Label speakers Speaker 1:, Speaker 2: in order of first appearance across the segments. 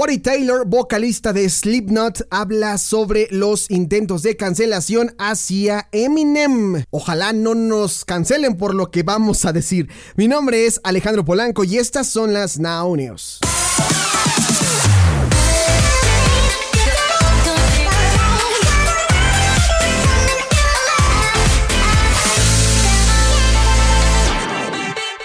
Speaker 1: Corey Taylor, vocalista de Slipknot, habla sobre los intentos de cancelación hacia Eminem. Ojalá no nos cancelen por lo que vamos a decir. Mi nombre es Alejandro Polanco y estas son las Now.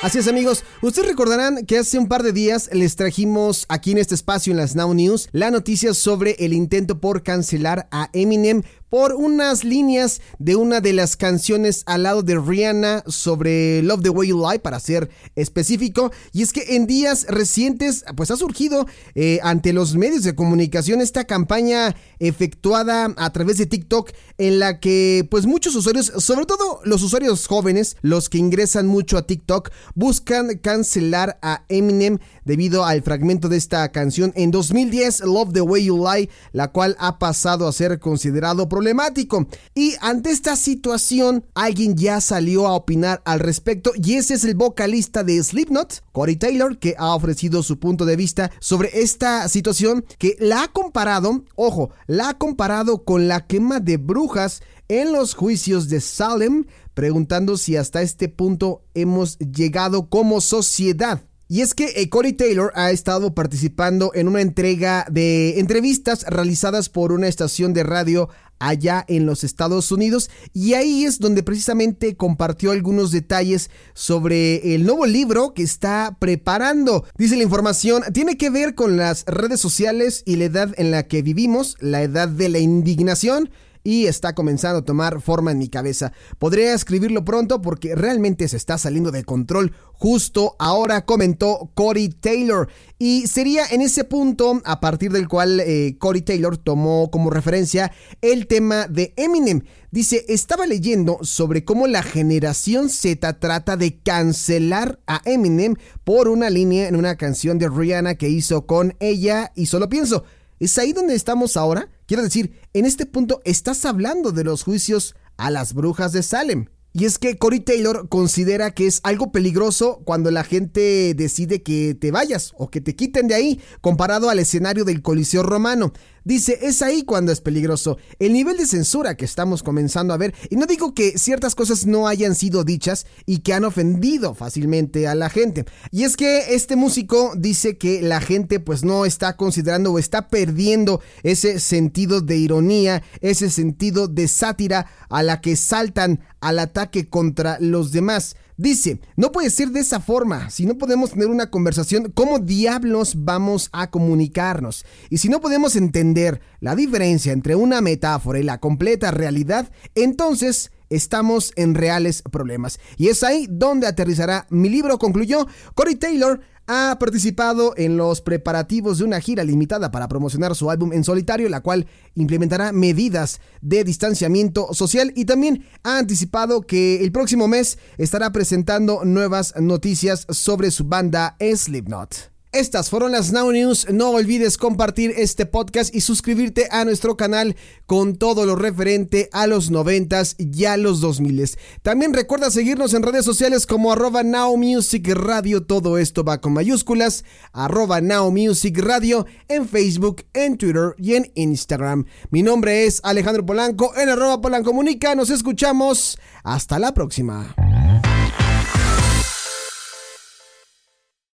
Speaker 1: Así es amigos, ustedes recordarán que hace un par de días les trajimos aquí en este espacio en las Now News la noticia sobre el intento por cancelar a Eminem por unas líneas de una de las canciones al lado de Rihanna sobre Love the Way You Lie, para ser específico. Y es que en días recientes, pues ha surgido eh, ante los medios de comunicación esta campaña efectuada a través de TikTok en la que pues muchos usuarios, sobre todo los usuarios jóvenes, los que ingresan mucho a TikTok, buscan cancelar a Eminem debido al fragmento de esta canción en 2010, Love the Way You Lie, la cual ha pasado a ser considerado problemático. Y ante esta situación, alguien ya salió a opinar al respecto y ese es el vocalista de Slipknot, Corey Taylor, que ha ofrecido su punto de vista sobre esta situación que la ha comparado, ojo, la ha comparado con la quema de brujas en los juicios de Salem, preguntando si hasta este punto hemos llegado como sociedad. Y es que eh, Corey Taylor ha estado participando en una entrega de entrevistas realizadas por una estación de radio allá en los Estados Unidos y ahí es donde precisamente compartió algunos detalles sobre el nuevo libro que está preparando. Dice la información, tiene que ver con las redes sociales y la edad en la que vivimos, la edad de la indignación y está comenzando a tomar forma en mi cabeza. Podría escribirlo pronto porque realmente se está saliendo de control justo ahora, comentó Corey Taylor. Y sería en ese punto a partir del cual eh, Corey Taylor tomó como referencia el tema de Eminem. Dice, estaba leyendo sobre cómo la generación Z trata de cancelar a Eminem por una línea en una canción de Rihanna que hizo con ella y solo pienso, ¿es ahí donde estamos ahora? Quiero decir, en este punto estás hablando de los juicios a las brujas de Salem. Y es que Corey Taylor considera que es algo peligroso cuando la gente decide que te vayas o que te quiten de ahí, comparado al escenario del Coliseo Romano. Dice, es ahí cuando es peligroso. El nivel de censura que estamos comenzando a ver, y no digo que ciertas cosas no hayan sido dichas y que han ofendido fácilmente a la gente. Y es que este músico dice que la gente pues no está considerando o está perdiendo ese sentido de ironía, ese sentido de sátira a la que saltan al ataque contra los demás. Dice, no puede ser de esa forma. Si no podemos tener una conversación, ¿cómo diablos vamos a comunicarnos? Y si no podemos entender la diferencia entre una metáfora y la completa realidad, entonces estamos en reales problemas. Y es ahí donde aterrizará mi libro, concluyó Corey Taylor ha participado en los preparativos de una gira limitada para promocionar su álbum en solitario, la cual implementará medidas de distanciamiento social y también ha anticipado que el próximo mes estará presentando nuevas noticias sobre su banda Slipknot. Estas fueron las Now News. No olvides compartir este podcast y suscribirte a nuestro canal con todo lo referente a los noventas y a los 2000 También recuerda seguirnos en redes sociales como arroba Now Music Radio. Todo esto va con mayúsculas. Arroba Now Music Radio en Facebook, en Twitter y en Instagram. Mi nombre es Alejandro Polanco en arroba Polancomunica. Nos escuchamos. Hasta la próxima.